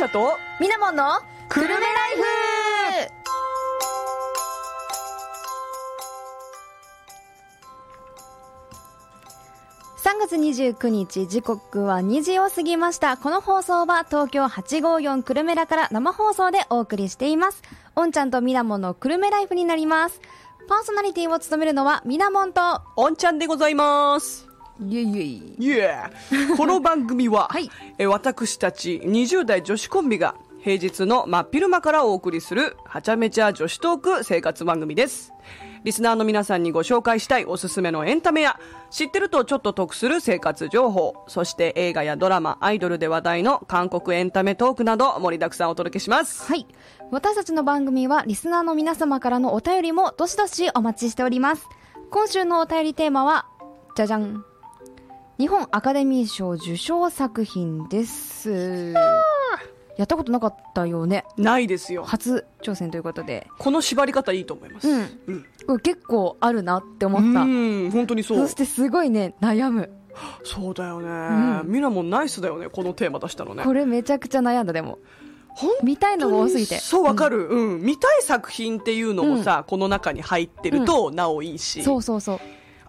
茶とみなもんのくるめライフ！3月29日時刻は2時を過ぎました。この放送は東京854くるめらから生放送でお送りしています。おんちゃんとみなもんのくるめライフになります。パーソナリティを務めるのはみなもんとおんちゃんでございますイエイエイイエーこの番組は、はい。え私たち20代女子コンビが平日の真っ昼間からお送りするはちゃめちゃ女子トーク生活番組です。リスナーの皆さんにご紹介したいおすすめのエンタメや知ってるとちょっと得する生活情報そして映画やドラマアイドルで話題の韓国エンタメトークなど盛りだくさんお届けします。はい。私たちの番組はリスナーの皆様からのお便りもどしどしお待ちしております。今週のお便りテーマはじゃじゃん日本アカデミー賞受賞作品です。やったことなかったよね。ないですよ。初挑戦ということで。この縛り方いいと思います。うん。うん。これ結構あるなって思った。うん本当にそう。そしてすごいね悩む。そうだよね、ん。ミラもナイスだよねこのテーマ出したのね。これめちゃくちゃ悩んだでも。見たいのが多すぎて。そうわかる、うん。見たい作品っていうのもさ、この中に入ってるとなおいいし、そうそうそう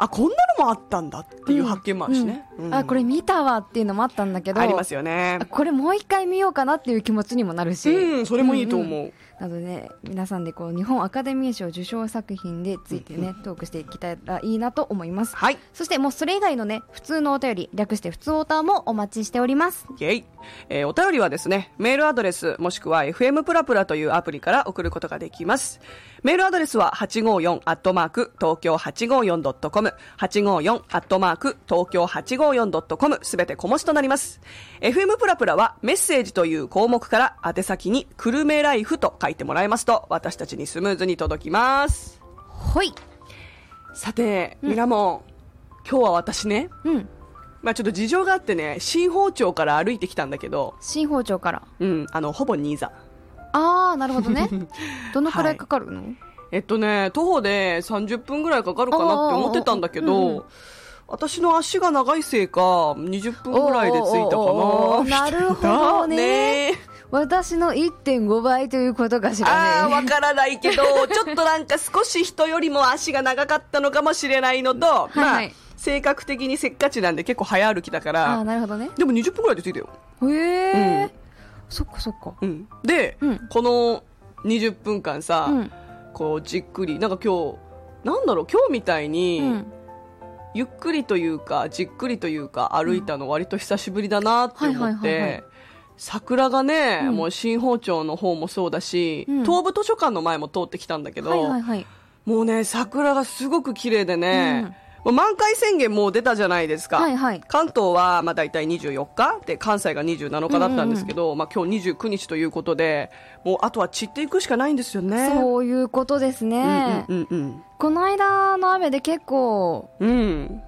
あこんなのもあったんだっていう発見もあるしね、うん。あこれ見たわっていうのもあったんだけどありますよね。あこれもう一回見ようかなっていう気持ちにもなるし、うんそれもいいと思う、んん。なのでね皆さんでこう日本アカデミー賞受賞作品でついてね、トークしていけたらいいなと思います。はい。そしてもうそれ以外のね普通のお便り略して普通オーターもお待ちしております。イェイ、えーお便りはですね、メールアドレスもしくは FM プラプラというアプリから送ることができます。メールアドレスは854アットマーク東京 854.com、854アットマーク東京 854.com すべて小文字となります。FM プラプラはメッセージという項目から宛先にくるめライフと書いてもらえますと私たちにスムーズに届きます。ほい。さて、ミラモン、今日は私ね、うん。まあちょっと事情があってね、新宝町から歩いてきたんだけど、新宝町から。うん、あの、ほぼ新座。ああなるほどね。どのくらいかかるの、えっとね、徒歩で30分ぐらいかかるかなって思ってたんだけど、私の足が長いせいか、20分ぐらいで着いたかな。なるほどね。ね。私の1.5倍ということかしああ、らねわからないけど、ちょっとなんか少し人よりも足が長かったのかもしれないのと、はいまあはい、性格的にせっかちなんで結構早歩きだかああら、なるほどね。でも20分ぐらいで着いたよ。へえ、うんそっかそっか。うん。で、うん。この20分間さ、うん。こうじっくり、なんか今日、なんだろう、今日みたいに、うん。ゆっくりというかじっくりというか歩いたの割と久しぶりだなって思って桜がね、うん。もう新宝町の方もそうだし、うん。東武図書館の前も通ってきたんだけど、はいはいはい。もうね桜がすごく綺麗でね、満開宣言もう出たじゃないですか、はいはい。関東はまあ大体24日。で関西が27日だったんですけど、まあ、今日29日ということでもうあとは散っていくしかないんですよね。そういうことですね、うんうんうんこの間の雨で結構うん。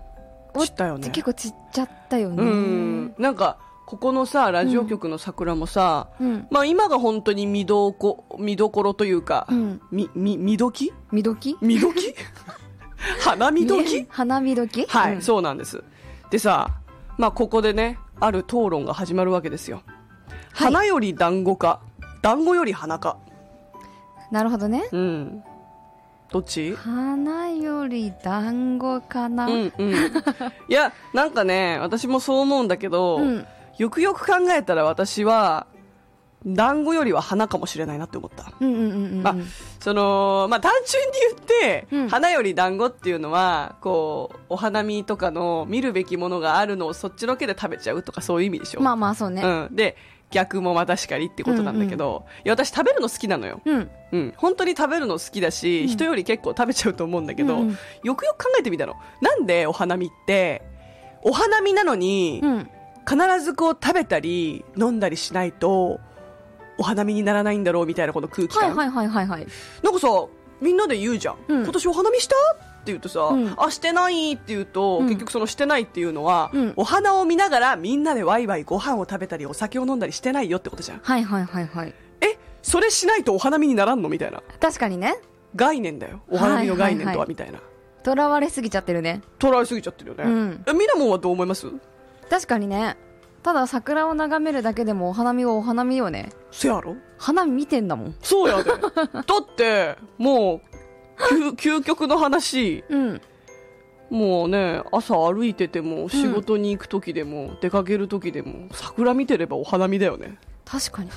散ったよね。結構散っちゃったよね。うん。なんかここのさラジオ局の桜もさ、うん。まあ今が本当に見どこ見どころというか、うん。みみ見どき？見時見どき？花見どきね花見時？はい、うん。そうなんです。でさまあここでねある討論が始まるわけですよ、はい。花より団子か？団子より花か。なるほどね。うん。どっち？花より団子かな？うんうん。いやなんかね私もそう思うんだけど、うん。よくよく考えたら私は団子よりは花かもしれないなって思った。うんうんうんうんうん。まあそのまあ単純に言って、うん。花より団子っていうのはこうお花見とかの見るべきものがあるのをそっちのけで食べちゃうとかそういう意味でしょ、まあまあそうね。うん、で逆もまたしかりってことなんだけど、いや私食べるの好きなのよ、うん。うん、本当に食べるの好きだし、うん。人より結構食べちゃうと思うんだけど、うんうん。よくよく考えてみたの。なんでお花見ってお花見なのに、うん。必ずこう食べたり飲んだりしないとお花見にならないんだろうみたいなこの空気感、はいはいはいはいはい。なんかさみんなで言うじゃん、うん。今年お花見した？って言うとさ、うんあしてないって言うと、うん。結局そのしてないっていうのは、うん。お花を見ながらみんなでワイワイご飯を食べたりお酒を飲んだりしてないよってことじゃん。はいはいはいはい。えそれしないとお花見にならんの？みたいな。確かにね。概念だよ。お花見の概念とはいはいはい。はみたいな。とらわれすぎちゃってるね。捉えすぎちゃってるよね、うん。えみなもんはどう思います？確かにねただ桜を眺めるだけでもお花見はお花見よね。せやろ？花見見てんだもん。そうやで。だって、もう、究究極の話、うん。もうね、朝歩いてても、仕事に行く時でも、出かける時でも、桜見てればお花見だよね。確かに。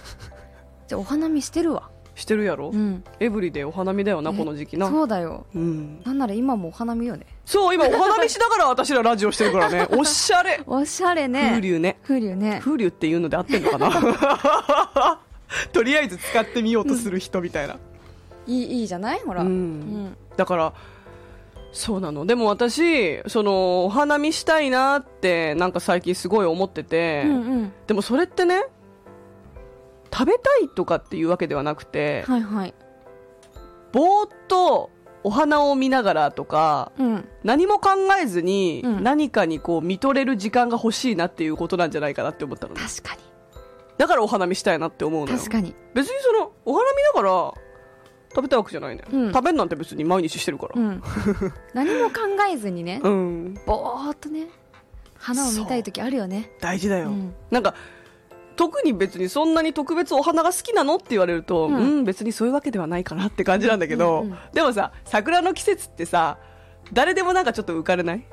じゃあお花見してるわしてるやろ、うんエブリデイお花見だよな、この時期な。そうだようん。なんなら今もお花見よねそう、今お花見しながら私らラジオしてるからね。おしゃれ。おしゃれね風流ね。風流ね風流っていうので合ってんのかな？とりあえず使ってみようとする人みたいな。いいいいじゃない？ほらうんうんだから、そうなの。でも私、その、お花見したいなって、なんか最近すごい思ってて、うんうんでもそれってね、食べたいとかっていうわけではなくて、はいはい。ぼーっとお花を見ながらとか、うん。何も考えずにうん。何かにこう見とれる時間が欲しいなっていうことなんじゃないかなって思ったのね。確かに。だからお花見したいなって思うのよ。確かに。別にそのお花見だから食べたいわけじゃないね、うん。食べんなんて別に毎日してるから。うん。何も考えずにねうん、ぼーっとね花を見たい時あるよね。大事だよ、うん。なんか特に別にそんなに特別お花が好きなのって言われると、ううんん、別にそういうわけではないかなって感じなんだけど、うんうんうん。でもさ、桜の季節ってさ、誰でもなんかちょっと浮かれない？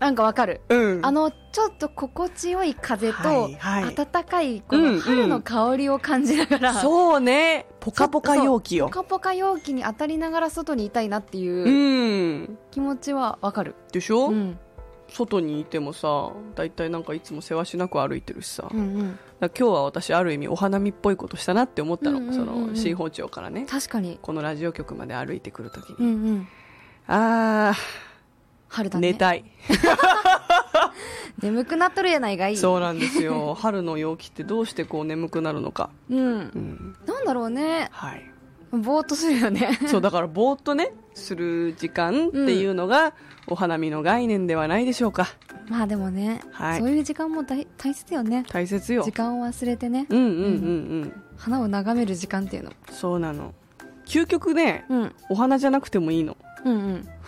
なんかわかる。うん。あのちょっと心地よい風と暖かいこうんうん。の春の香りを感じながら、そうね、ポカポカ陽気よ。ポ。カポカ陽気に当たりながら外にいたいなってう。いうん。気持ちはわかる、でしょ、うん、外にいてもさ、だいたいなんかいつもせわしなく歩いてるしさ。うんうんら今日は私ある意味お花見っぽいことしたなって思ったの。うんうんうんうんその、新宝町からね。確かにこのラジオ局まで歩いてくるときに。うんうんあー、春だね寝たい。眠くなっとるやないがいいそうなんですよ。春の陽気ってどうしてこう眠くなるのか。うんうん。なんだろうねはい。ぼーっとするよねそう、だからぼーっとね、する時間っていうのが、お花見の概念ではないでしょうか。まあでもね、はいそういう時間も大大切よね大切よ時。間を忘れてねうんうんうんうん。花を眺める時間っていうのそうなの。究極ね、うんお花じゃなくてもいいの。うんうん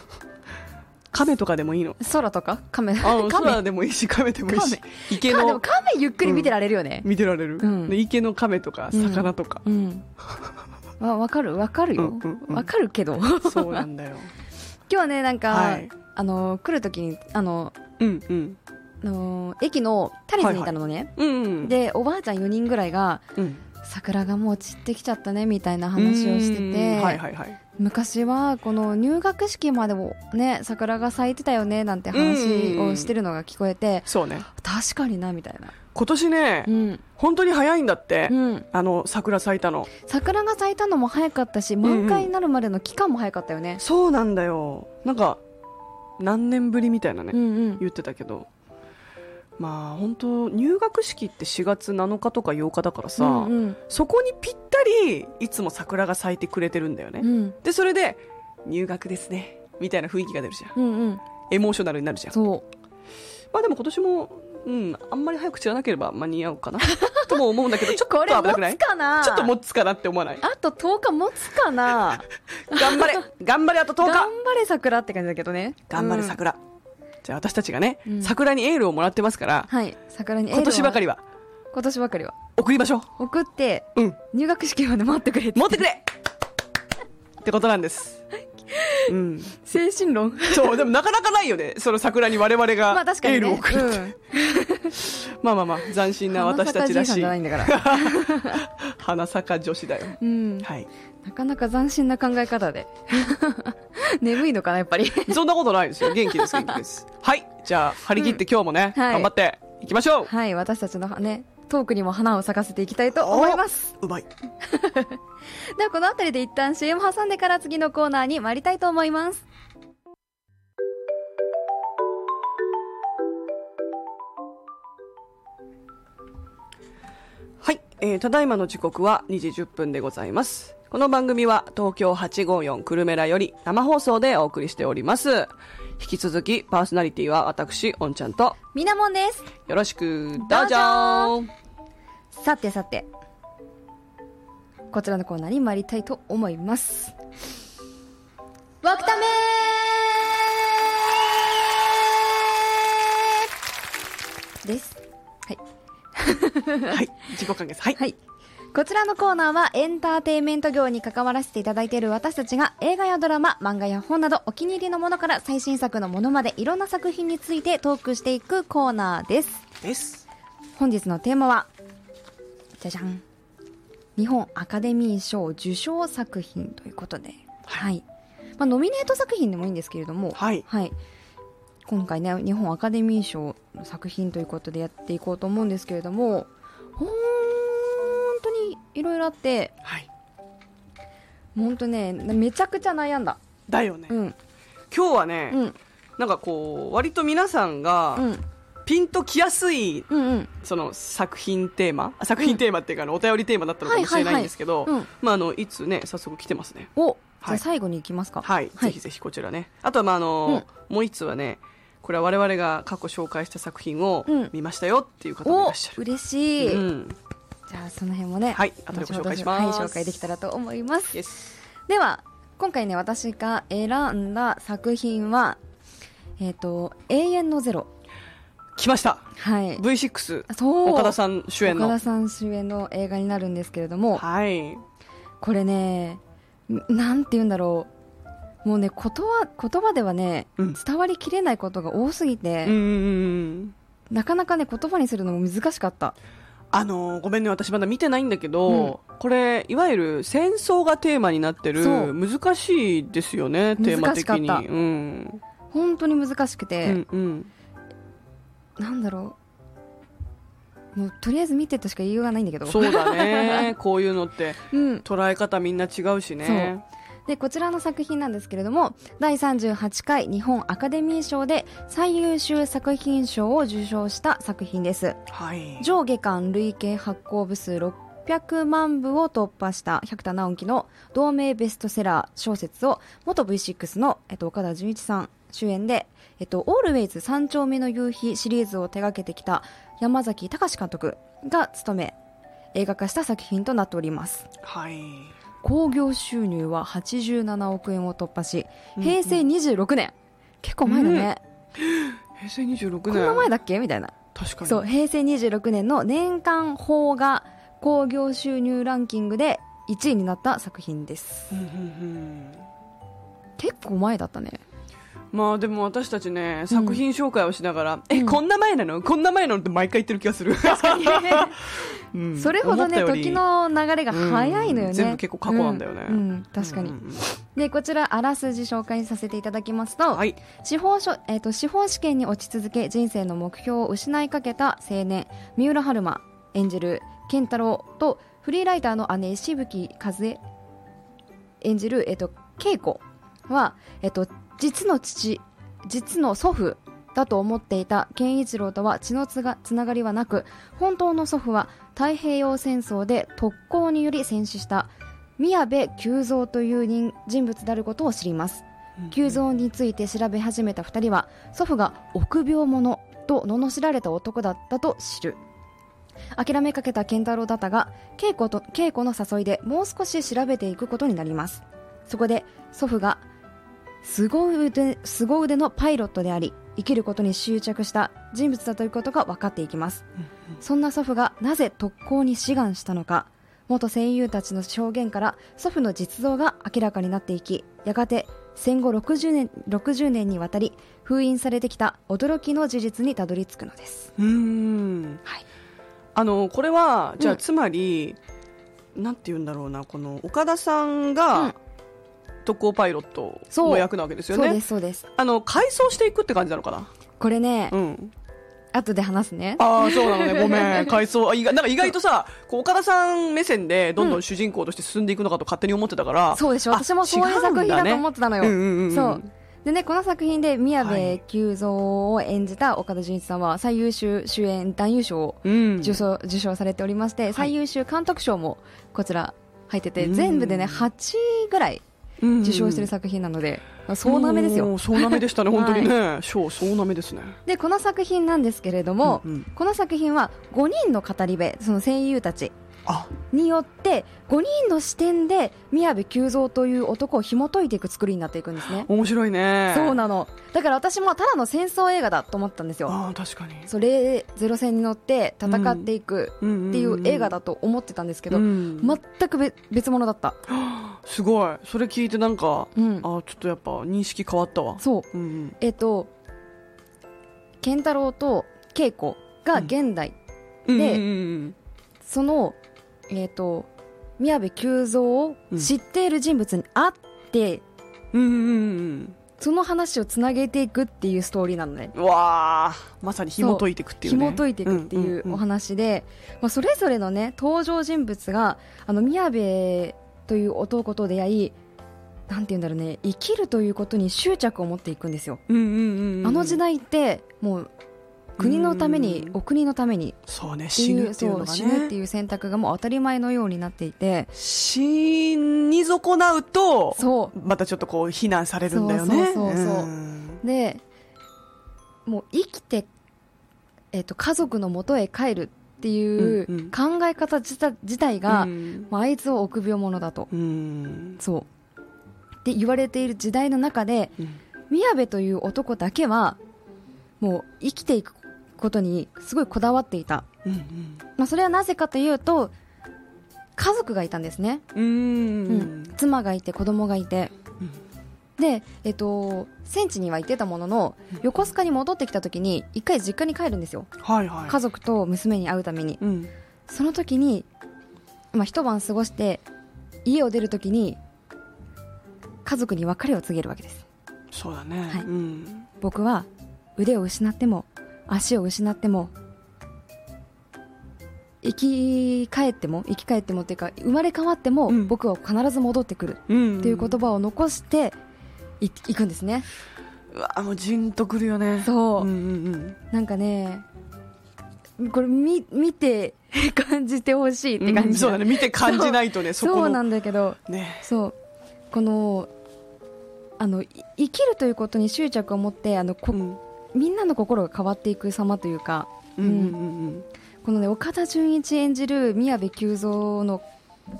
亀とかでもいいの。空とか？カメあのカメ空でもいいし、亀でもいいし亀。池のかでもカメゆっくり見てられるよね見てられる。うんで池の亀とか、うん魚とか。うんわわかる？わかるようんうんうんわかるけど今そうなんだよ。日はねなんか、はいあの来る時にあのうんうん。あの駅のタリスにいたのね、うんうん。でおばあちゃん4人ぐらいがうん、桜がもう散ってきちゃったねみたいな話をしてうんて、はいはいはい。昔はこの入学式までもね桜が咲いてたよねなんて話をしてるのが聞こえて、そうね。確かになみたいな今年ね、うん、本当に早いんだって。うん、あの、桜咲いたの。桜が咲いたのも早かったし満開になるまでの期間も早かったよね、そうなんだよ。なんか、何年ぶりみたいなね、うんうん言ってたけど。まあ本当入学式って4月7日とか8日だからさ、うんうん。そこにぴったりいつも桜が咲いてくれてるんだよね、うん。でそれで入学ですねみたいな雰囲気が出るじゃん。うんうん。エモーショナルになるじゃん。そまあでも今年もうんあんまり早く散らなければ間に合うかな とも思うんだけどちょっと危なくない？つかな？ちょっと持つかなって思わない？あと10日持つかな？頑張れ頑張れあと10日。頑張れ桜って感じだけどね。頑張れうん。桜、じゃあ私たちがね、うん。桜にエールをもらってますからはい。桜に今年ばかりは？今年ばかりは。送りましょ送ってううん。入学式まで待ってくれって。持ってくれ！ってことなんです。うん。精神論。そう、でもなかなかないよね。その桜に我々 まがエールを送るって。うん まあまあまあ、斬新な私たちらしい花咲かじいさんじゃないんだから 花坂女子だよ。うんはい。なかなか斬新な考え方で 眠いのかなやっぱりそんなことないですよ。元気です、元気です。はい。じゃあ、張り切って今日もね、はい頑張っていきましょう。はい私たちのねトークにも花を咲かせていきたいと思いますうまい。ではこの辺りで一旦 CM 挟んでから次のコーナーに参りたいと思いますえーただいまの時刻は2時10分でございます。この番組は東京854クルメラより生放送でお送りしております。引き続きパーソナリティは私、おんちゃんとみなもんです。よろしく。どうぞ。どうぞ。さてさて。こちらのコーナーに参りたいと思います。わくためですは いはい。自己完結。はい。はい。こちらのコーナーはエンターテインメント業に関わらせていただいている私たちが映画やドラマ、漫画や本などお気に入りのものから最新作のものまでいろんな作品についてトークしていくコーナーです。です。本日のテーマは、じゃじゃん。日本アカデミー賞受賞作品ということで、はい。まあ、ノミネート作品でもいいんですけれども、はい。今回ね、日本アカデミー賞の作品ということでやっていこうと思うんですけれども、本当にいろいろあって、はい。本当ね、めちゃくちゃ悩んだ。だよね。うん。今日はね、うん。なんかこう、割と皆さんが、うん。ピンときやすい、うんうん。その作品テーマ、あ作品テーマっていうか、あのお便りテーマだったのかもしれないんですけどはいはいはいうん、まあ、あの、いつね、早速来てますね。お、じゃはいあ最後に行きますか。はい。ぜひぜひこちらね。あとは、まあ、あの、もう一つはね、これは我々が過去紹介した作品をうん見ましたよっていう方もいおらっしゃる。嬉しい。うん。じゃあその辺もね、はい後でご紹介しますはい、紹介できたらと思います。Yes では、今回ね、私が選んだ作品は、えっ、と、永遠のゼロ。来ました。はい。V6。そう。岡田さん主演の。岡田さん主演の映画になるんですけれども、はい。これね、んなんて言うんだろう。もうね、言葉、言葉ではね、うん伝わりきれないことが多すぎて、うんうんうん。なかなかね、言葉にするのも難しかった。あのーごめんね、私まだ見てないんだけど、これ、いわゆる戦争がテーマになってる、難しいですよね、テーマ的に。うん。本当に難しくうて、んうん。なんだろう。もう、とりあえず見てとしか言いようがないんだけど。そうだね。こういうのって、うん。捉え方みんな違うしね。で、こちらの作品なんですけれども、第38回日本アカデミー賞で最優秀作品賞を受賞した作品です。はい。上下巻累計発行部数600万部を突破した百田直樹の同名ベストセラー小説を元 V6 の、えっと、岡田准一さん主演で、えっと、オールウェイズ三丁目の夕日シリーズを手掛けてきた山崎隆監督が務め映画化した作品となっておりますはい。興行収入は87億円を突破し平成26年、結構前だね、平成26年。こんな前だっけ？みたいな。確かに。そう平成26年の年間邦画興行収入ランキングで1位になった作品です。うんうんうん。結構前だったねまあでも私たちね、作品紹介をしながら、え、うん。こんな前なの？こんな前なの？って毎回言ってる気がする。確かに。うん。それほどね時の流れが早いのよね、うん。全部結構過去なんだよね。うん。うん。確かに、でこちらあらすじ紹介させていただきますと、はい。司法書えーと司法試験に落ち続け人生の目標を失いかけた青年三浦春馬演じる健太郎とフリーライターの姉しぶき和恵演じる、えー、と恵子は、えー、と実の父実の祖父だと思っていた健一郎とは血のつがつながりはなく本当の祖父は太平洋戦争で特攻により戦死した宮部久蔵という人人物であることを知ります。急増について調べ始めた2人は祖父が臆病者と罵られた男だったと知る。諦めかけた健太郎だったが稽古と稽古の誘いでもう少し調べていくことになります。そこで祖父が凄腕凄腕のパイロットであり生きることに執着した人物だということが分かっていきます。そんな祖父がなぜ特攻に志願したのか元戦友たちの証言から祖父の実像が明らかになっていきやがて戦後60年 ,60 年にわたり封印されてきた驚きの事実にたどり着くのです、うーん。はい、あの、これは、じゃあ、うん。つまり、なんて言うんだろうな、この、岡田さんうん。が、特攻パイロットの役なわけですよそうで。すそうですあの、改装していくって感じなのかなこれね、うん。後で話すねああ、そうなのね。ごめん。改装。あ意外なんか意外とさ、こう岡田さん目線でどんどん主人公として進んでいくのかと勝手に思ってたから。そうでしょ私もそういう作品だと思ってたのよ、でねこの作品で宮部久蔵を演じた岡田准一さんは最優秀主演男優賞を。受賞受賞されておりまして、最優秀監督賞もこちら入ってて、全部でね8ぐらい受賞してる作品なので、総なめですよおー総なめでしたね、本当にね。賞、総なめですね。でこの作品なんですけれども、うんうんこの作品は5人の語り部その声優たちあによって5人の視点で宮部久蔵という男を紐解いていく作りになっていくんですね。面白いね。そうなの。だから私もただの戦争映画だと思ったんですよ。ああ確かに。それゼロ戦に乗って戦っていくっていう映画だと思ってたんですけど、うん。全く別別物だった、すごい。それ聞いてなんか、うん。あちょっとやっぱ認識変わったわ。そう。うんうん。えっ、と健太郎と恵子が現代、うん。でそのえっ、と宮部久蔵を知っている人物に会って、うんうんうんその話をつなげていくっていうストーリーなのね。うわあまさに紐解いていくっていうね。紐解いていくっていうお話で、まあ、それぞれのね登場人物があの宮部という男と出会いなんて言うんだろうね生きるということに執着を持っていくんですよ、うんうんうんうん。あの時代ってもう国のために、うん。お国のために。そうね死ぬっていうのがね。死ぬっていう選択がもう当たり前のようになっていて。死に損なうとそまたちょっとこう非難されるんだよね。そうそうそうでもう生きて、えっと家族の元へ帰るっていう考え方自体が、うん。まあ、あいつは臆病者だと。うん。そう。って言われている時代の中でうん。宮部という男だけはもう生きていくことにすごいこだわっていた、うんまあ、それはなぜかというと家族がいたんですね、うんううん。ん。妻がいて子供がいて。うん。で、えっと、戦地には行ってたものの横須賀に戻ってきた時に一回実家に帰るんですよ。はいはい。家族と娘に会うために。うん。その時に、まあ、一晩過ごして家を出る時に家族に別れを告げるわけです。そうだね。はい。うん。僕は腕を失っても足を失っても生き返っても生き返ってもっていうか生まれ変わっても、うん。僕は必ず戻ってくるうん。っていう言葉を残していいくんですね。うわもうじんとくるよね。そう、うんうんなんかねこれ見見て感じてほしいっうんて感じ、そうだね。見て感じないとねそうなんだけどね。そう。このあのい生きるということに執着を持ってあのこ、うんみんなの心が変わっていく様というかうんうんうん。このね岡田准一演じる宮部久蔵の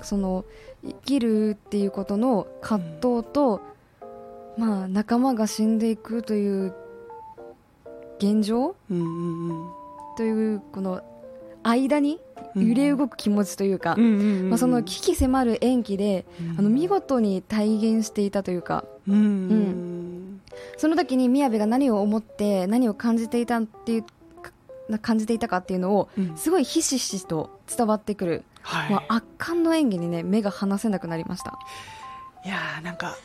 その生きるっていうことの葛藤と、まあ仲間が死んでいくという現状？うんうんうん。というこの間に揺れ動く気持ちというか、うんうんうんまあ、その危機迫る演技で、あの見事に体現していたというか。うん。うんその時に宮部が何を思って何を感じていたっていうか感じていたかっていうのをうん。すごいひしひしと伝わってくる、はい。まあ、圧巻の演技にね目が離せなくなりました。いやーなんか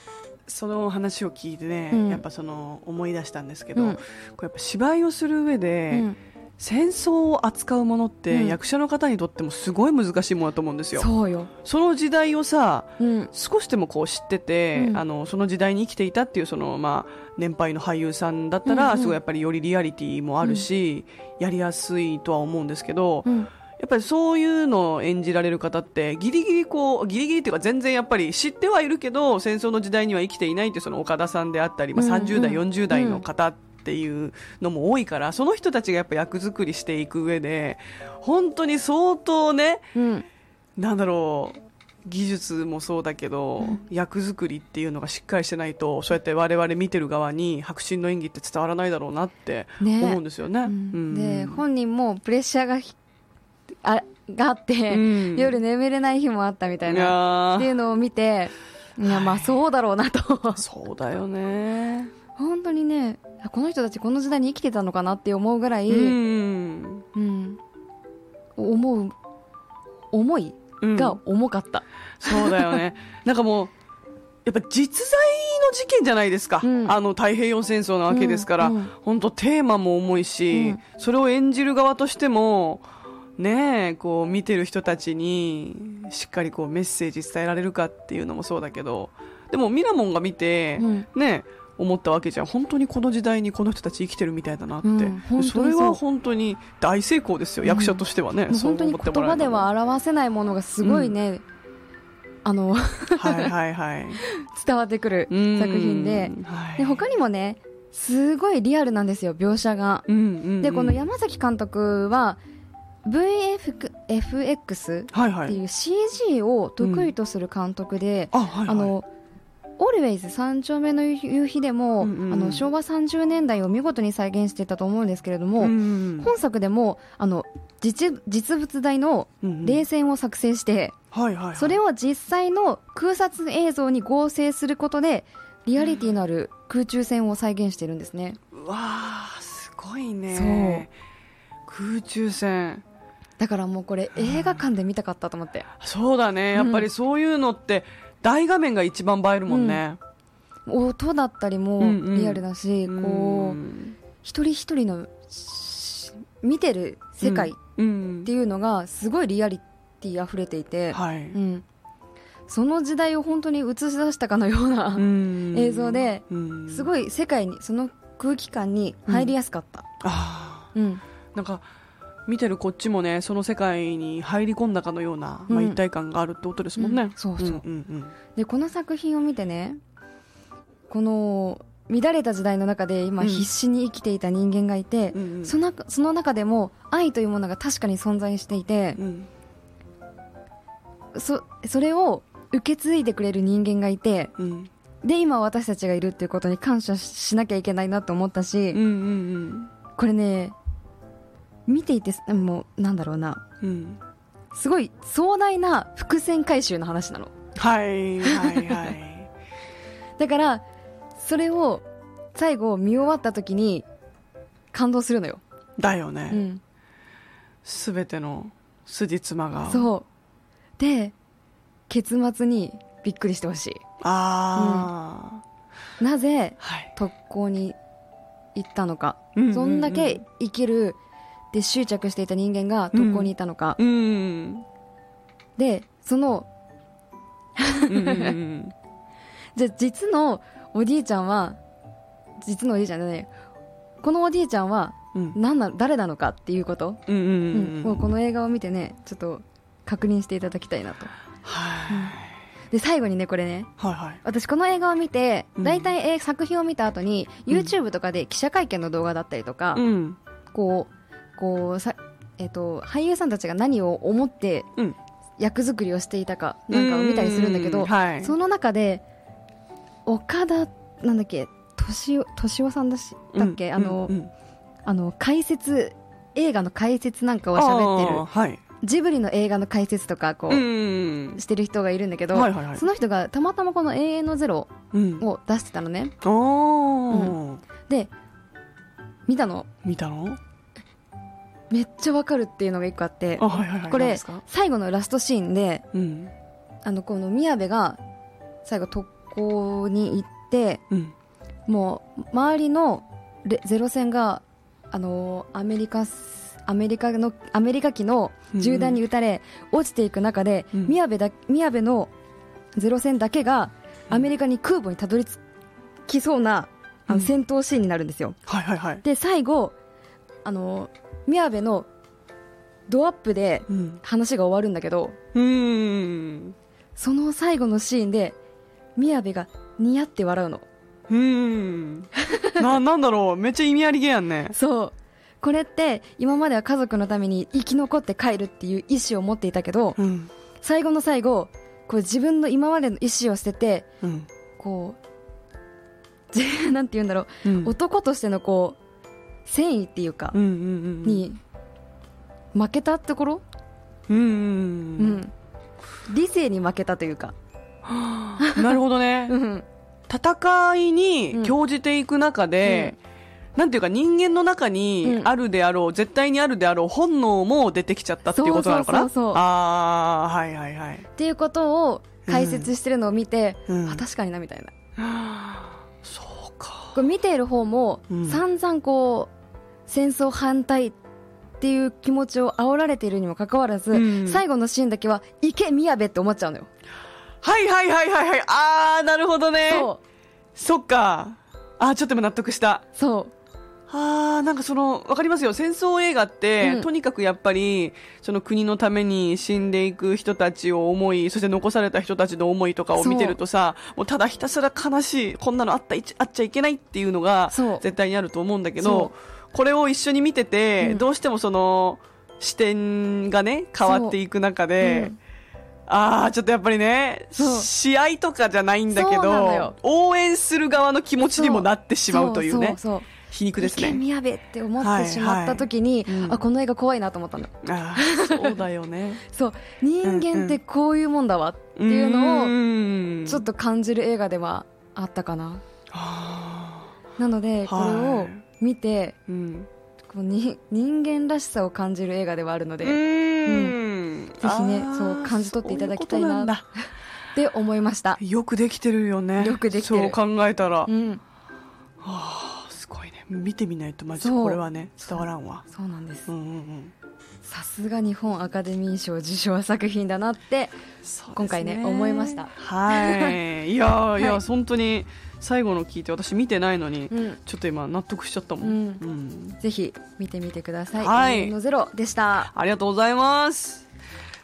その話を聞いてね、うん。やっぱその思い出したんですけど、うん。こうやっぱ芝居をする上で、うん。戦争を扱うものって、うん。役者の方にとってもすごい難しいものだと思うんですよ。そうよ、その時代をさうん。少しでもこう知ってて、うん。あのその時代に生きていたっていうその、まあ、年配の俳優さんだったら、すごいやっぱりよりリアリティもあるし、やりやすいとは思うんですけど、うん、やっぱりそういうのを演じられる方ってギリギリこうギリギリっていうか全然やっぱり知ってはいるけど戦争の時代には生きていないってその岡田さんであったり、まあ、うんうん。30代、40代の方っていうのも多いからその人たちがやっぱ役作りしていく上で本当に相当ねうん、なんだろう技術もそうだけど、うん。役作りっていうのがしっかりしてないとそうやって我々見てる側に迫真の演技って伝わらないだろうなってね。思うんですよね。で本人もプレッシャーがひあがあって、うん。夜眠れない日もあったみたいいなっていうのを見ていやまあそうだろうなと。そうだよね。本当にねこの人たちこの時代に生きてたのかなって思うぐらい、うん。うん。思う思いうんが重かった、そうだよね。なんかもう、やっぱ実在の事件じゃないですか。うん。あの太平洋戦争なわけですから、うんうん。本当テーマも重いし、うん。それを演じる側としても、ねえ、こう見てる人たちにしっかりこうメッセージ伝えられるかっていうのもそうだけど、でもミラモンが見て、うん。ねえ、思ったわけじゃん。本当にこの時代にこの人たち生きてるみたいだなって。うんそうそれは本当に大成功ですよ、うん役者としてはね。本当に言葉では表せないものがすごいね、あのはいはいはい。伝わってくるうん作品ではいで他にもねすごいリアルなんですよ描写がうんうんうんでこの山崎監督は VFX。っていう CG を得意とする監督で、あ、はいはい。あの、オルウェイズ三丁目の夕日でも、うんうんうんあの昭和30年代を見事に再現していたと思うんですけれども、うん、本作でもあの実実物大の冷戦を作成して、はいはいはい。それを実際の空撮映像に合成することでリアリティのある空中戦を再現してるんですね、うわー、すごいね。空中戦。だからもうこれ映画館で見たかったと思ってそうだね。やっぱりそういうのって、大画面が一番映えるもんね。音だったりもうんうん。リアルだし、こう一人一人のし見てる世界っうん。ていうのがすごいリアリティ溢れていて、はい。うん、その時代を本当に映し出したかのような、映像で、すい。ごい世界にその空気感に入りやすかった、あうん。ーなんか、見てるこっちもね、その世界に入り込んだかのような、まあ、うん一体感があるってことですもんね。うん。そうそう。んうんでこの作品を見てねこの乱れた時代の中で今うん。必死に生きていた人間がいて、うんうん。その中その中でも愛というものが確かに存在していてう、ん。そそれを受け継いでくれる人間がいてうん。で今私たちがいるっていうことに感謝しなきゃいけないなと思ったし、うんうん。これね見ていてもうなんだろうな。うんうんすごい壮大な伏線回収の話なの。はいはいはい。だからそれを最後見終わった時に感動するのよ、だよね。うん、すべ、ての筋妻が。そう。で結末にびっくりしてほしああ、いなぜはい。特攻に行ったのか、うんうんうん。そんだけ生きるで執着していた人間が特攻に行ったのか、うん。でそのうんうんうん じゃあ実のおじいちゃんは実のおじいちゃんじゃない。このおじいちゃんはうん。何な誰なのかっていうこと、この映画を見てねちょっと確認していただきたいなと。はい。で最後にねこれね。はいはい。私この映画を見てうん。大体、えー作品を見た後に YouTube とかで記者会見の動画だったりとか、うん。こうこうさ、えっと俳優さんたちが何を思ってうん。役作りをしていたかなんかを見たりするんだけど、うはい。その中で岡田なんだっけ敏夫さんだしだっけ、あの、うんうん。あの解説映画の解説なんかを喋ってる。はい。ジブリの映画の解説とかこう、うんしてる人がいるんだけど、はいはいはい。その人がたまたまこの「永遠のゼロうん」を出してたのね。おー。で見たの。見たの？めっちゃわかるっていうのが一個あってあはいはいはい。これ最後のラストシーンでうん。あのこの宮部が最後特攻に行ってうん。もう周りのレゼロ戦があのアメリカアメリカのアメリカ機の銃弾に撃たれ、落ちていく中で、うん。宮部だ宮部のゼロ戦だけがアメリカに空母にたどり着きそうなあうん。の戦闘シーンになるんですよ、はいはいはい。で最後あの宮部のドアップでうん。話が終わるんだけどうん。その最後のシーンで宮部がニヤって笑うの。うん。ななんだろう。めっちゃ意味ありげやんね。そう。これって今までは家族のために生き残って帰るっていう意思を持っていたけどうん。最後の最後こう自分の今までの意思を捨ててうん。こうじ なんて言うんだろう、うん。男としてのこう繊維っていうか、うんうんうんに負けたところ、うんううんん。理性に負けたというか、なるほどね。うん。戦いに興じていく中で、なんていうか人間の中にうん。あるであろう、絶対にあるであろう本能も出てきちゃったっていうことなのかな？ああはいはいはい、っていうことを解説してるのを見て、うん。あ確かになみたいな。そうか。見ている方も、うん。散々こう戦争反対っていう気持ちを煽られているにもかかわらず、うん。最後のシーンだけは「行け宮部」って思っちゃうのよ。はいはいはいはいはい。ああなるほどね。そう。そっか。あーちょっと今納得した。そう。あーなんかそのわかりますよ。戦争映画って、うん。とにかくやっぱりその国のために死んでいく人たちを思いそして残された人たちの思いとかを見てるとさもうただひたすら悲しいこんなのあったいあっちゃいけないっていうのが絶対にあると思うんだけそどこれを一緒に見てて、うんどうしてもその視点がね、変わっていく中で、うんああ、ちょっとやっぱりね、試合とかじゃないんだけど、応援する側の気持ちにもなってしまうというね、そうそう皮肉です。ね。宮部って思ってしまった時に、はいはいうんあ、この映画怖いなと思ったの。ああ、そうだよね。そう。人間ってこういうもんだわっていうのを、ちょっと、と感じる映画ではあったかな。はあなので、これを見て、うん。こうに人間らしさを感じる映画ではあるので、うーん。ぜひねそう感じ取っていただきたいなって思いました。よくできてるよね。よくできてるそう考えたら。うん。あすごいね。見てみないとマジこれはね、伝わらんわ。そうなんですう。んうんうん。さすが日本アカデミー賞受賞作品だなって、そうです今回ね思いましたはい。いやーいや、はい本当に最後の聞いて私見てないのに、うんちょっと今納得しちゃったもん。うんうんぜひ見てみてください。はいのゼロでした。ありがとうございます。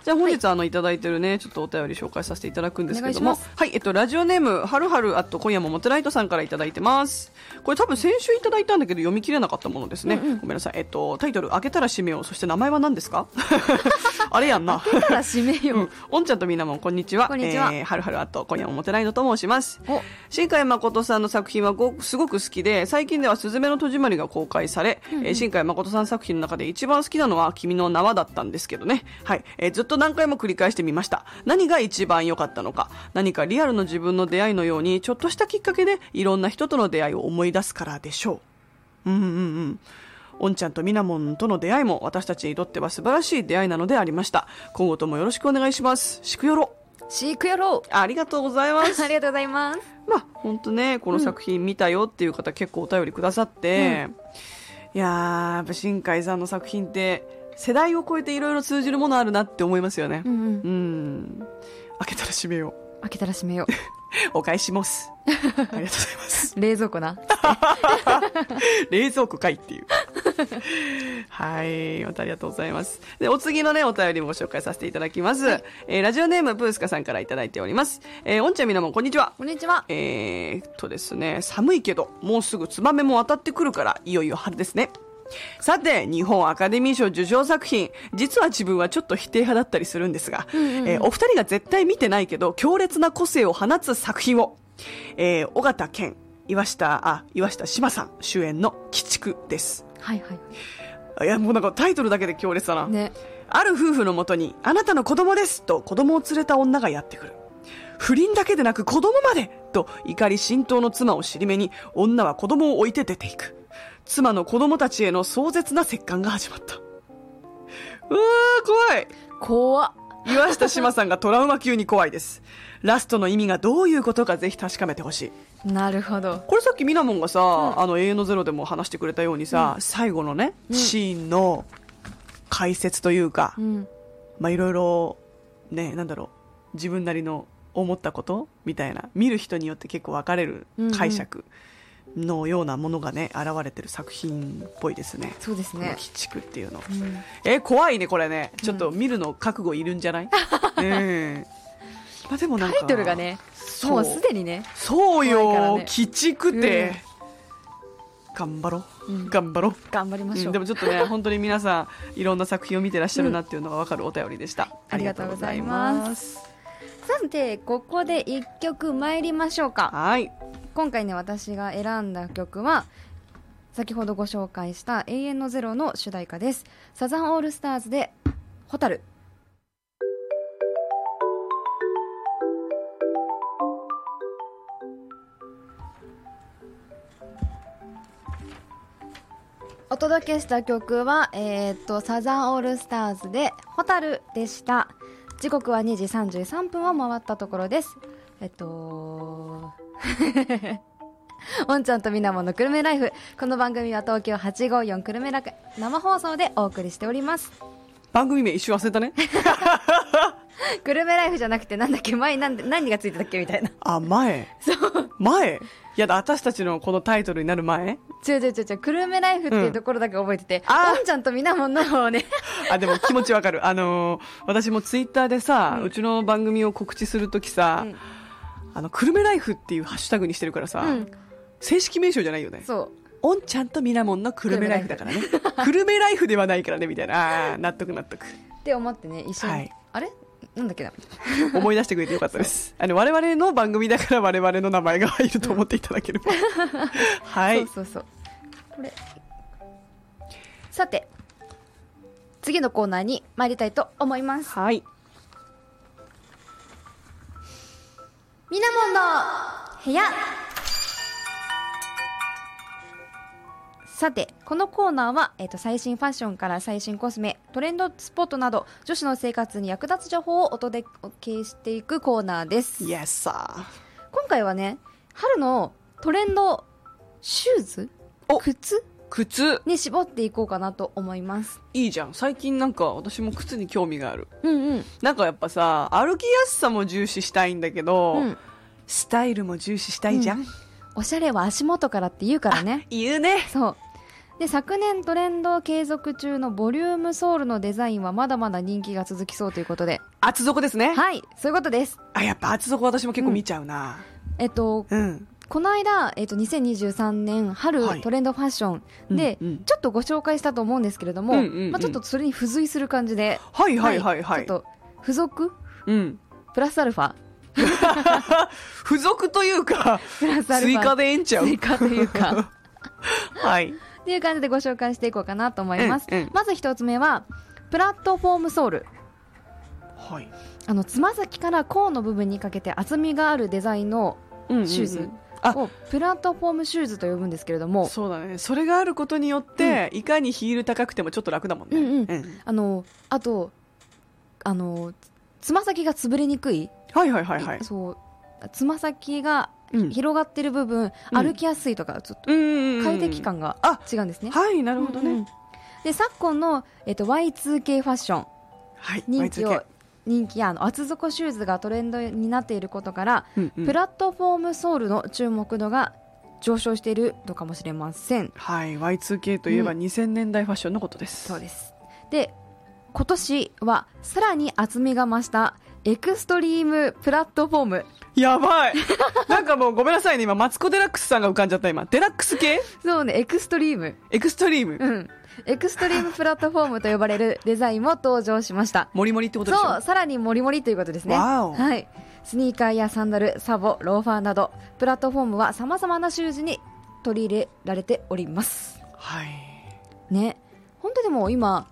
じゃあ本日、あのいただいてるねちょっとお便り紹介させていただくんですけども。はいえっとラジオネームはるはるあと今夜もモテライトさんからいただいてます。これ多分先週いただいたんだけど読み切れなかったものですね、うんうんごめんなさい。えっとタイトル開けたら閉めよう。そして名前は何ですか？あれやんな。だから締めよう。ん。う。、おんちゃんとみんなもこんにちは。こんにちは。えーはるはるあと、今夜もモテライドと申します。お。新海誠さんの作品はごすごく好きで、最近ではすずめの戸締まりが公開され、えー新海誠さん作品の中で一番好きなのは君の名はだったんですけどね。はい。えーずっと何回も繰り返してみました。何が一番良かったのか。何かリアルの自分の出会いのように、ちょっとしたきっかけでいろんな人との出会いを思い出すからでしょう。うんうんうん。おんちゃんとみなもんとの出会いも私たちにとっては素晴らしい出会いなのでありました。今後ともよろしくお願いします。しくよろ。飼育やろう。ありがとうございます あ。りがとうございます。まあ、本当ね、この作品見たよっていう方結構お便りくださって、いやー、やっぱ新海さんの作品って世代を超えていろいろ通じるものあるなって思いますよねう。んうん。うん。開けたら閉めよ開けたら閉めよう。お返します。ありがとうございます。う。冷蔵庫な。冷蔵庫かいっていう。はい。またありがとうございます。で、お次のね、お便りもご紹介させていただきます。えーラジオネーム、プースカさんからいただいております。えーおんちゃんみなもん、こんにちは。こんにちは。えーっとですね、寒いけど、もうすぐツバメも当たってくるから、いよいよ春ですね。さて、日本アカデミー賞受賞作品、実は自分はちょっと否定派だったりするんですが、えーお二人が絶対見てないけど、強烈な個性を放つ作品を、えー、尾形健、岩下、あ、岩下志麻さん主演の鬼畜です。はいはいや、もうなんかタイトルだけで強烈だな。い。ね。ある夫婦のもとに、あなたの子供ですと子供を連れた女がやってくる。不倫だけでなく子供までと怒り心頭の妻を尻目に、女は子供を置いて出ていく。妻の子供たちへの壮絶な折檻が始まった。うわー、怖い。怖っ。岩下志麻さんがトラウマ級に怖いです。ラストの意味がどういうことかぜひ確かめてほしい。なるほど。これさっきみなもんがさ、あの永遠のゼロでも話してくれたようにさ、最後のね、シーンの解説というか、うん。まあいろいろねなんだろう自分なりの思ったことみたいな見る人によって結構分かれる解釈のようなものがね現れてる作品っぽいですね。そうですね。鬼。畜っていうの、うん。え怖いねこれね。ちょっと見るの覚悟いるんじゃない、うんまあでもなんかタイトルがね、そう。もうすでにね、そうよ、ね。鬼畜って、頑張ろう、うん。頑張ろう。頑張りましょう。うんでもちょっとね 本当に皆さんいろんな作品を見てらっしゃるなっていうのが分かるお便りでした、ありがとうございますさて、ここで一曲参りましょうか。はい今回ね、私が選んだ曲は、先ほどご紹介した永遠のゼロの主題歌です。サザンオールスターズで、ホタル。お届けした曲は、えーっと、サザンオールスターズで、ホタルでした。時刻は2時33分を回ったところです。えっと、おんちゃんとみなものくるめライフ。この番組は東京854くるめラ生放送でお送りしております。番組名一瞬忘れたね くるめライフじゃなくてなんだっけ？前なんで何がついてたっけみたいな。あ前。前？いやだ私たちのこのタイトルになる前？違う違う違う。違う、くるめライフっていうところだけ覚えてて、あー。おんちゃんとみなもんの方をね、あでも気持ちわかる。あのー私もツイッターでさ、うちの番組を告知するときさ、うん。あの、くるめライフっていうハッシュタグにしてるからさ、うん。正式名称じゃないよね？そう。おんちゃんとみなもんの久留米ライフだからね。久留米ライフではないからねみたいな。あー納得納得。って思ってね一緒に、はい。あれなんだっけな。思い出してくれてよかったです。あの我々の番組だから我々の名前が入ると思っていただければ。はい。そうそうそう。これ。さて次のコーナーに参りたいと思います。はい。みなもんの部屋さてこのコーナーは、えー、と最新ファッションから最新コスメトレンドスポットなど女子の生活に役立つ情報をお届けしていくコーナーです。イエスさ今回はね春のトレンドシューズお靴？靴。に絞っていこうかなと思います。いいじゃん。最近なんか私も靴に興味がある。うんうん。なんかやっぱさ歩きやすさも重視したいんだけど、うん。スタイルも重視したいじゃん、おしゃれは足元からって言うからね。言うね。そうで昨年トレンド継続中のボリュームソールのデザインはまだまだ人気が続きそうということで。厚底ですね。はいそういうことです。あやっぱ厚底私も結構見ちゃうな。えっとうん、この間、えっと、2023年春はい。トレンドファッションで、うんうん。ちょっとご紹介したと思うんですけれども、うんうんうん。まあ、ちょっとそれに付随する感じで、はいはいはいはい、ちょっと付属？うん。プラスアルファ？付属というか 追加でええんちゃう？追加というか。はいっていう感じでご紹介していこうかなと思います、うんうん。まず一つ目はプラットフォームソール。はい。あのつま先から甲の部分にかけて厚みがあるデザインのうんうんうん。シューズ。あ。をプラットフォームシューズと呼ぶんですけれども。そうだね。それがあることによって、いかにヒール高くてもちょっと楽だもんね、うんうん。あのあとあのつま先が潰れにくい、はいはいはいはい。そうつま先がうん。広がってる部分、うん。歩きやすいとかちょっとうんうんうん快適感があ違うんですね、はいなるほどね、うんうん。で昨今の、えっと、Y2K ファッションはい人気 Y2K を人気やあの厚底シューズがトレンドになっていることから、うんうん。プラットフォームソールの注目度が上昇しているのかもしれません。はい Y2K といえばうん。2000年代ファッションのことです、そうです。で今年はさらに厚みが増したエクストリームプラットフォーム。やばい。なんかもうごめんなさいね。今マツコ・デラックスさんが浮かんじゃった今。デラックス系？そうねエクストリーム。エクストリーム、うん。エクストリームプラットフォームと呼ばれるデザインも登場しました。モリモリってことでしょ？そうさらにモリモリということですね。わお。はい。スニーカーやサンダルサボローファーなどプラットフォームはさまざまなシューズに取り入れられております。はい。ね。本当でも今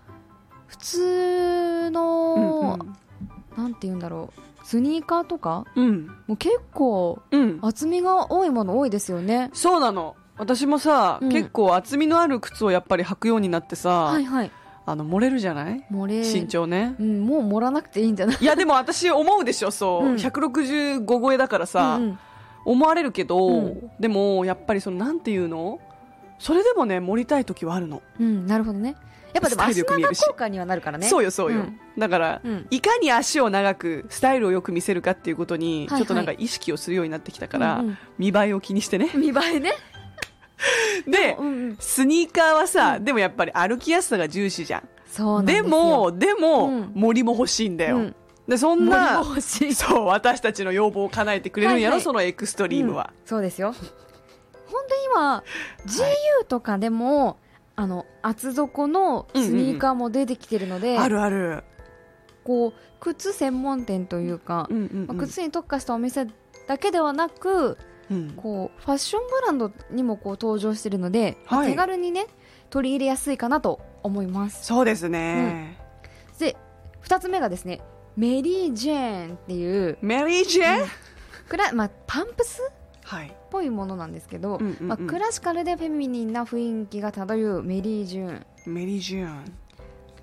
普通の、なんて言うんだろう。スニーカーとか？うん。うん、もう結構うん、厚みが多いもの多いですよね。そうなの。私もさ、うん。結構厚みのある靴をやっぱり履くようになってさ、はいはい。あの漏れるじゃない？漏れ身長ね。うん、もう盛らなくていいんじゃない？いやでも私思うでしょそう、うん。165超えだからさ、うんうん。思われるけど、うん。でもやっぱりそのなんていうの？それでもね盛りたい時はあるの、うん、なるほどねやっぱでも足よく見えるし。長効果にはなるからね。そうよそうよ、ん。だから、うん。いかに足を長くスタイルをよく見せるかっていうことに、はいはい。ちょっとなんか意識をするようになってきたから、うんうん。見栄えを気にしてね。見栄えね。で、うんうん。スニーカーはさ、でもやっぱり歩きやすさが重視じゃん。そうでもでも、うん。森も欲しいんだよ、うん。でそん森なも欲しい。そう私たちの要望を叶えてくれるんやろ、はいはい。そのエクストリームは、うん。そうですよ。本当に今 GU とかでも、あの厚底のスニーカーも出てきてるので、あるある、こう靴専門店というか、うんうんうん。まあ靴に特化したお店だけではなくうん。こうファッションブランドにもこう登場してるので、まあはい。手軽にね取り入れやすいかなと思います。そうですね、で2つ目がですねメリー・ジェーンっていうメリージェーン、くら、まあ、パンプスっはい。ぽいものなんですけど、うんうんうん。まあ、クラシカルでフェミニンな雰囲気が漂うメリージェーン。メリージェーン。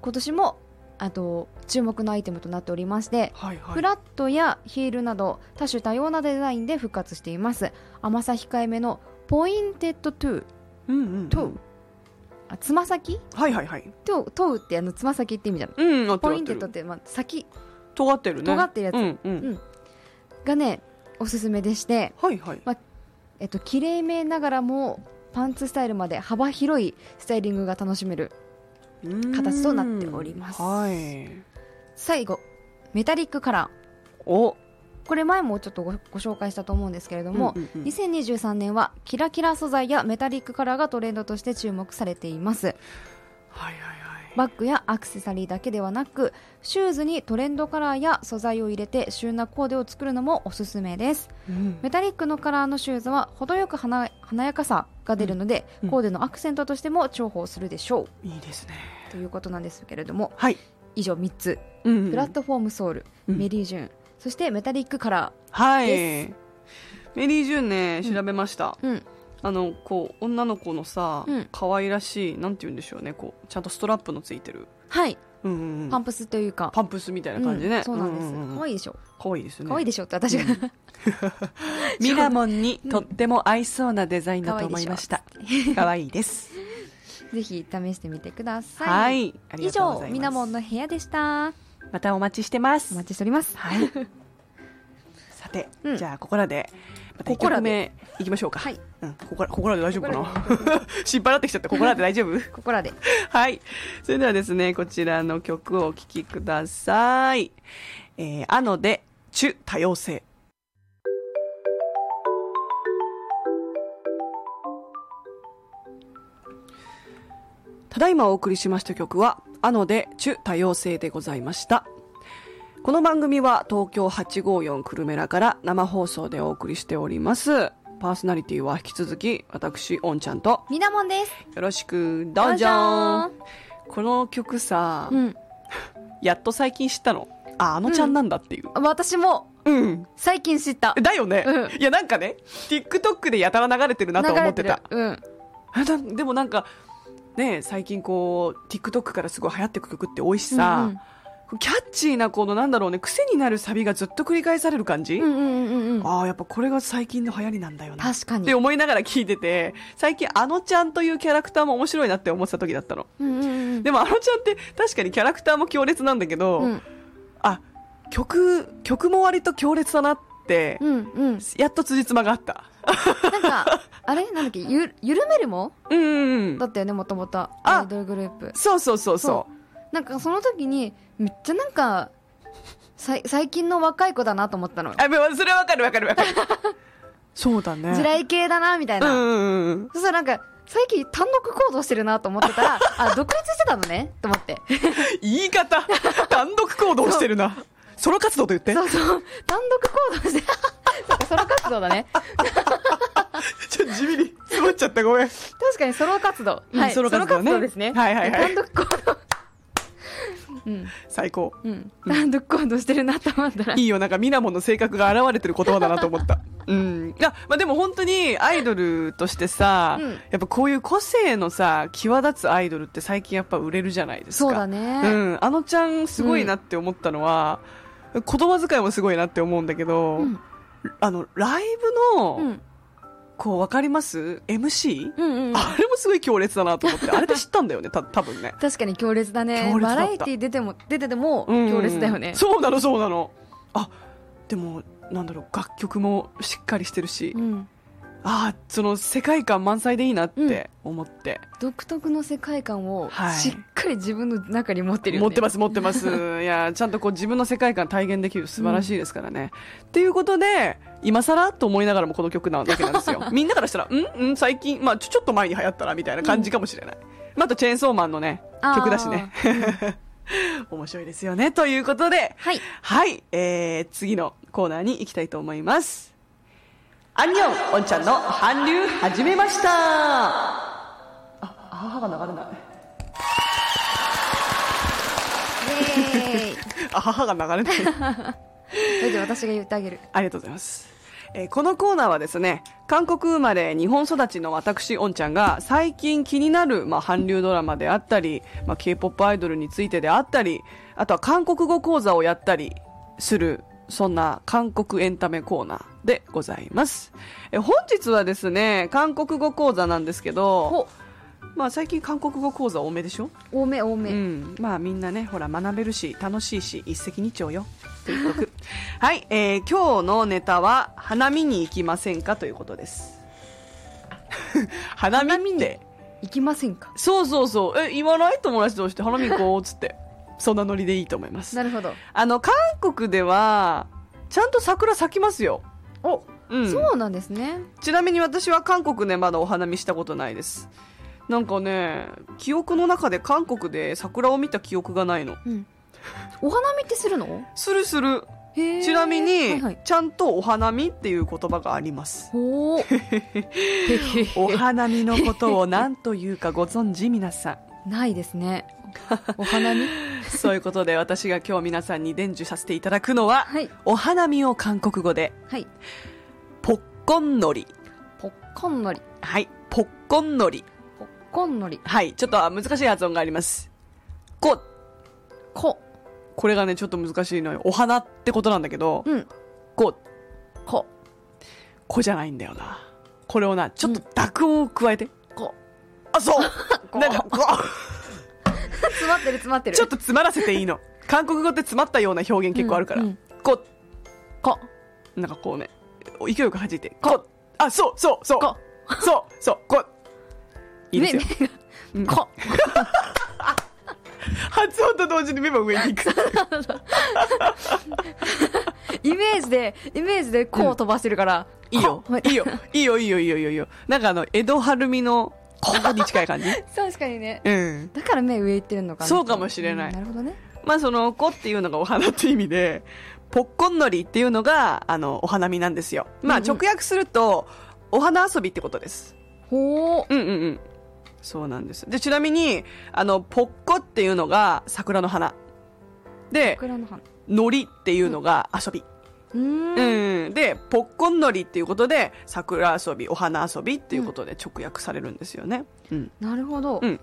今年もあと注目のアイテムとなっておりまして、はいはい。フラットやヒールなど多種多様なデザインで復活しています。甘さ控えめの pointed toe。うんうんうん。 toe。あつま先？はいはいはい。 toe toe ってあのつま先って意味じゃんうん pointed って、まあ、先。尖ってるね。尖ってるやつ。うんうん。うん。がねおすすめでしてはいはい。えっと綺麗めながらもパンツスタイルまで幅広いスタイリングが楽しめる形となっております。はい。最後メタリックカラー。おこれ前もちょっとごご紹介したと思うんですけれども、うんうんうん。2023年はキラキラ素材やメタリックカラーがトレンドとして注目されています。はいはいはいバッグやアクセサリーだけではなくシューズにトレンドカラーや素材を入れて旬なコーデを作るのもおすすめです。うん。メタリックのカラーのシューズは程よく華華やかさが出るので、うん。コーデのアクセントとしても重宝するでしょう、いいですね。ということなんですけれどもはい、以上3つ。うんプラットフォームソール、うん。メリージュン。そしてメタリックカラはい。でメリー・ジュンね調べました、ーうんあのこう女の子のさ、うん。可愛らしいなんて言うんでしょうねこうちゃんとストラップのついてる、はい。うんうんうん。パンプスというか。パンプスみたいな感じね、うん。そうなんです、可愛いでしょ。可愛いですね。可愛いでしょって私が、ミラモンにとっても合いそうなデザインだと思いました。可愛いです。ぜひ試してみてください、はい。以上みなもんの部屋でした。またお待ちしてます。お待ちしております。はい。さて、うん。じゃあここらでまた1ここらでいきましょうかはいうん、ここらここらで大丈夫かな？心配になってきちゃってここらで大丈夫？ここらではい。それではですね、こちらの曲をお聴きください。えー、あので、チュ多様性。ただいまお送りしました曲は、あので、チュ多様性でございました。この番組は東京854クルメラから生放送でお送りしております。パーソナリティは引き続き、私、おんちゃんと、みなもんです。よろしく、どうぞ。どうぞ。この曲さ、うん。やっと最近知ったの？あ、あのちゃんなんだっていう。私も。うん。最近知った。だよね、うん。いや、なんかね、TikTok でやたら流れてるなと思ってた。流れてる。あなでもなんか、ね、最近こう、TikTok からすごい流行ってく曲って多いしうんさ、キャッチーなこのなんだろうね、癖になるサビがずっと繰り返される感じ、うんうんうんうんうん。ああ、やっぱこれが最近の流行りなんだよな。確かに。って思いながら聞いてて、最近あのちゃんというキャラクターも面白いなって思ってた時だったの。うんうんうん。でもあのちゃんって確かにキャラクターも強烈なんだけど、うん。あ、曲、曲も割と強烈だなって、うんうん。やっと辻褄があった。なんか あれ？なんだっけ？ゆ緩めるも？うんうんうん。だ。ったよねもともと。あアイドルグループ。そうそうそうそなんかその時にめっちゃなんかさい最近の若い子だなと思ったのう。あ、それはわかるわかるわかる。そうだね。地雷系だなみたいな、うんうんうん。そしたらなんか最近単独行動してるなと思ってたら あ独立してたのね？と思って言い方、単独行動してるな。ソロ活動と言って。そうそう単独行動して そっかソロ活動だね ちょっと地味に詰まっちゃったごめん。確かにソロ活動、うんはいソロ活動ねですねはいはいはい単独行動うん最高。うん単独行動してるなと思ったらいいよ、なんかミナモンの性格が現れてる言葉だなと思った。うん。いや、まあでも本当にアイドルとしてさ、うんやっぱこういう個性のさ、際立つアイドルって最近やっぱ売れるじゃないですか。そうだねうん。あのちゃんすごいなって思ったのは、言葉遣いもすごいなって思うんだけど、うんあの、ライブの、うんこう、わかります ?MC? うんうんあれもすごい強烈だなと思って、あれで知ったんだよね、た多分ね。確かに強烈だねバラエティ出ても出ててもうん強烈だよね、そうなの、そうなの。あ、でも、なんだろう、楽曲もしっかりしてるし、うんああ、その世界観満載でいいなって思って。独特の世界観をはいしっかり自分の中に持ってるよね、持ってます、持ってます。いや、ちゃんとこう自分の世界観体現できる素晴らしいですからね。っていうことで、今更と思いながらもこの曲なわけなんですよ。みんなからしたら、んん最近、まあちょちょっと前に流行ったらみたいな感じかもしれない。まあ、あとチェーンソーマンのね、曲だしね。面白いですよね。ということで、はいはい、えー、次のコーナーに行きたいと思います。アンニョン、おんちゃんの韓流始めましたあ、母が流れない。イエーイあ、母が流れない。大丈夫私が言ってあげるありがとうございます。えーこのコーナーはですね、韓国生まれ日本育ちの私、おんちゃんが最近気になる、まあ、韓流ドラマであったり、まあ、K-POP アイドルについてであったり、あとは韓国語講座をやったりする、そんな韓国エンタメコーナーでございます。えー本日はですね、韓国語講座なんですけど、ほまあ最近韓国語講座多めでしょ？多め多め、うん、まあみんなねほら学べるし楽しいし一石二鳥よ。はい、えー今日のネタは花見に行きませんかということです。花見って？行きませんか？そうそうそう。え言わない友達同士で花見行こうっつって。そんなノリでいいと思います。なるほど。あの韓国ではちゃんと桜咲きますよ。お、うん。そうなんですね。ちなみに私は韓国でまだお花見したことないです。なんかね、記憶の中で韓国で桜を見た記憶がないの。うん。お花見ってするの？するする。ちなみに、はいはい。ちゃんとお花見っていう言葉があります。ほー。お花見のことを何というかご存知皆さん。ないですね。お花見 そういうことで私が今日皆さんに伝授させていただくのは、はい。お花見を韓国語で、はい。ポッコンノリ。ポッコンのり。はい、ポッコンノリ。ポッコンのり。はい、ちょっと難しい発音があります。こ、こ。これがね、ちょっと難しいのよ。お花ってことなんだけど、うん。こ、こ。こじゃないんだよな。これをな、ちょっと濁音を加えて。こ。あ、そう こなんか、こ 詰まってる詰まってる。ちょっと詰まらせていいの。韓国語って詰まったような表現結構あるから。うんうんこ、こ。なんかこうね、勢いよく弾いて、こ、あ、そう、そう、そう、こ。そう、そう、こ、いいですよ。うんこ。発音と同時に目も上に行く。イメージで、イメージでこう飛ばしてるから。いいよこ、いいよ、いいよ、いいよ、いいよ、いいよいいよ。なんかあの、江戸晴美の、ここに近い感じ？確かにね。うん。だから目上行ってるのかな。そうかもしれないうんなるほどね。まあその、こっていうのがお花っていう意味で、ポッコンのりっていうのが、あの、お花見なんですよ。まあうんうん直訳すると、お花遊びってことです。ほー。うんうんうん。そうなんです。で、ちなみに、あの、ポッコっていうのが桜の花。で、桜の花。のりっていうのが遊び。うーん。うん。で、ポッコンのりっていうことで、桜遊び、お花遊びっていうことで直訳されるんですよね。うん。なるほど。うん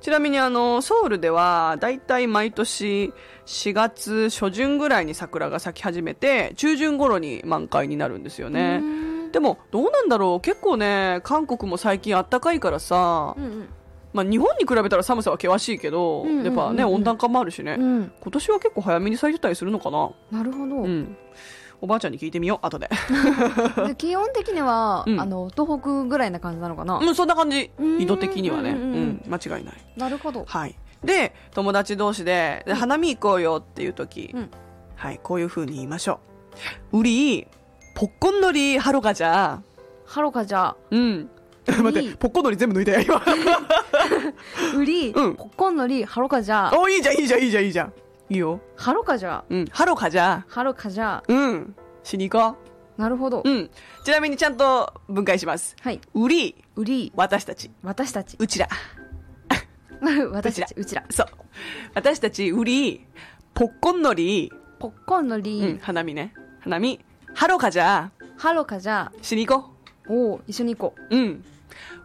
ちなみにあの、ソウルでは、だいたい毎年4月初旬ぐらいに桜が咲き始めて、中旬頃に満開になるんですよね。ね。でも、どうなんだろう？結構ね、韓国も最近暖かいからさう、んまあ日本に比べたら寒さは険しいけど、うんうんうんうんやっぱね、温暖化もあるしね。うん。うん。今年は結構早めに咲いてたりするのかな？なるほど。うん。おばあちゃんに聞いてみよう、後で。で基本的には、うんあの、東北ぐらいな感じなのかな？うん、そんな感じ。うん緯度的にはね。ううんうんうんん、間違いない。なるほど。はい。で、友達同士で、で花見行こうよっていう時、うんはい、こういう風に言いましょう。우 리、 ポッコンのりハロガじゃ、ハロカじゃ、うん。待って、ポッコンのり全部抜いたよ、今。ウリ、うんポッコンのり、ハロカじゃ、お、いいじゃん、いいじゃん、いいじゃん、いいじゃん。いいよ。ハロカじゃ、うん。ハロカじゃ、ハロカじゃ、うん。しに行こなるほど。う。うん。ちなみにちゃんと分解します。はい。うり、ウリ、私たち。私たち。うちら。私たち、うちら。そう。私たち、うり、ポッコンのり、ポッコンのうりん、、花見ね。花見。ハロカじゃ、ハロカじゃ、しに行こおー一緒に行こう。うん。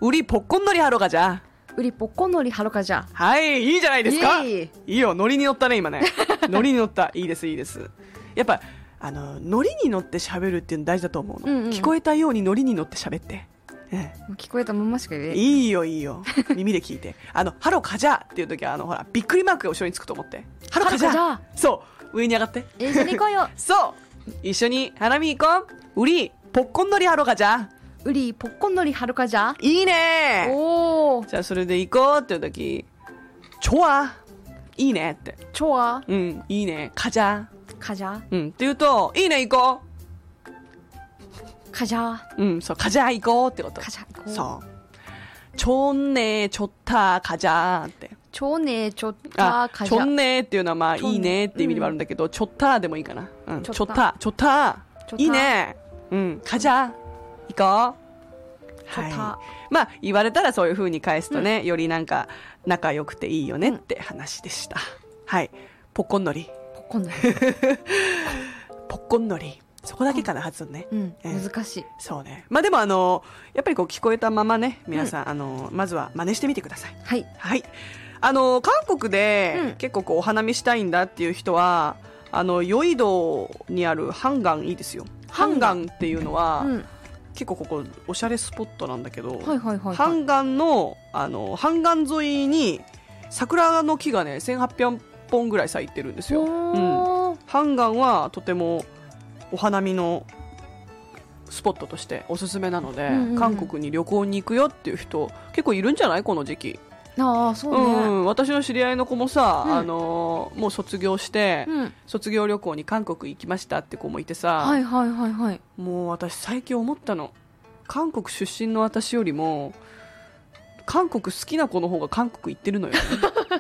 うり、ポッコンのりハロカじゃ。う。ウリ、ポッコンのり、ハロカじゃ。はい、いいじゃないですか。いいよ、ノリに乗ったね、今ね。ノリに乗った。いいです、いいです。やっぱ、あの、ノリに乗って喋るっていうの大事だと思うの。うんうん聞こえたようにノリに乗って喋って。えもう聞こえたまましか言ええいいよ、いいよ。耳で聞いて。あの、ハロカジャーっていう時は、あの、ほら、びっくりマークが後ろにつくと思って。ハロカジャーそう、上に上がって。一緒に行こうよ。そう一緒に花見行こううり、ポッコンのりハロカジャーウリ、ポッコンのり、ハロカじゃ。いいねおー、じゃあそれで行こうっていう時、ちょわいいねって。チョア、うん、いいね。かじゃカジャ、うん。って言うと、いいね、行こカジャ、う。うん、そう、かじゃ行こうってこと。カジャ行こう。そう。ちょんね、ちょった、かじゃって。ちょね、ちょっていうのはまあ、いいねって意味でもあるんだけど、ちょったでもいいかな。うん、ちょったちょっ。たいいね。うん、かじゃ行こう。はい。まあ、言われたらそういう風に返すとね、よりなんか、仲良くていいよねって話でした。はい。ポッコンのり。ポッコンのり。ポッコンのり。そこだけかな、発音ね。うん、ええ難しい。そうね。まあでもあの、やっぱりこう聞こえたままね、皆さん、あの、まずは真似してみてください。はい。はい。あの、韓国で、うん結構こうお花見したいんだっていう人は、あの、ヨイドにあるハンガンいいですよ。ハンガンっていうのは、うん。結構ここおしゃれスポットなんだけど、はいはいはいはい。ハンガンの、あの、ハンガン沿いに、桜の木がね、1800本ぐらい咲いてるんですよ。うん。おーハンガンはとてもお花見のスポットとしておすすめなので、うんうんうん韓国に旅行に行くよっていう人結構いるんじゃない？この時期ああそうね、うん、私の知り合いの子もさ、うん。あのーもう卒業して、うん。卒業旅行に韓国行きましたって子もいてさ、はいはいはいはい。もう私最近思ったの。韓国出身の私よりも韓国好きな子の方が韓国行ってるのよ。ね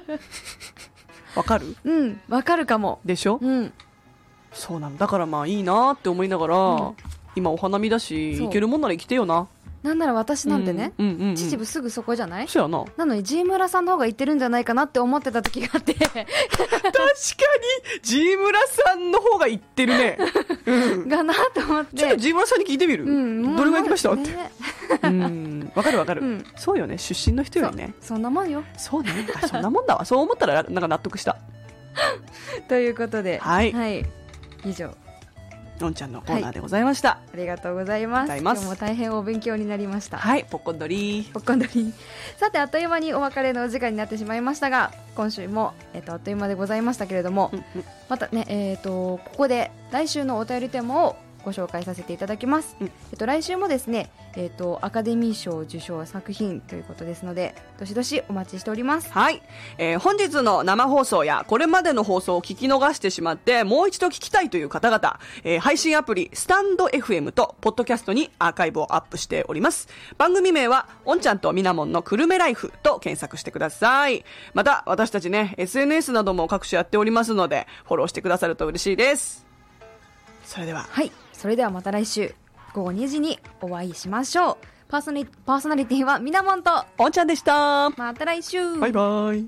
わかる？うん。わかるかも。でしょ？うん。そうなんだからまあいいなって思いながら、うん。今お花見だし行けるもんなら生きてよななんなら私なんてね、うんうんうんうん秩父すぐそこじゃない？そうやな。なのに G 村さんの方が行ってるんじゃないかなって思ってた時があって。確かに G 村さんの方が行ってるね、うん、がなと思って。ちょっと G 村さんに聞いてみる、うんどれぐらい行きました？ってね。うん。わかるわかる、うん。そうよね。出身の人よりね。そんなもんよ。そうね。あそんなもんだわ。そう思ったらなんか納得した。ということで。はい。以上のんちゃんのコーナーでございました。ありがとうございます。今日も大変お勉強になりました。はい、ポッコンドリーポッコンドリーさてあっという間にお別れのお時間になってしまいましたが今週も、えっとあっという間でございましたけれども、うんうん。またねえっ、とここで来週のお便りテーマをご紹介させていただきます、うん。えっと来週もですねえっ、とアカデミー賞受賞作品ということですのでどしどしお待ちしております。はい、えー本日の生放送やこれまでの放送を聞き逃してしまってもう一度聞きたいという方々、えー配信アプリスタンド FM とポッドキャストにアーカイブをアップしております。番組名はおんちゃんとみなもんのくるめライフと検索してください。また私たちね SNS なども各種やっておりますのでフォローしてくださると嬉しいです。それでは。はいそれではまた来週午後2時にお会いしましょう。パーソナリパーソナリティはみなもんとおんちゃんでした。また来週。バイバイ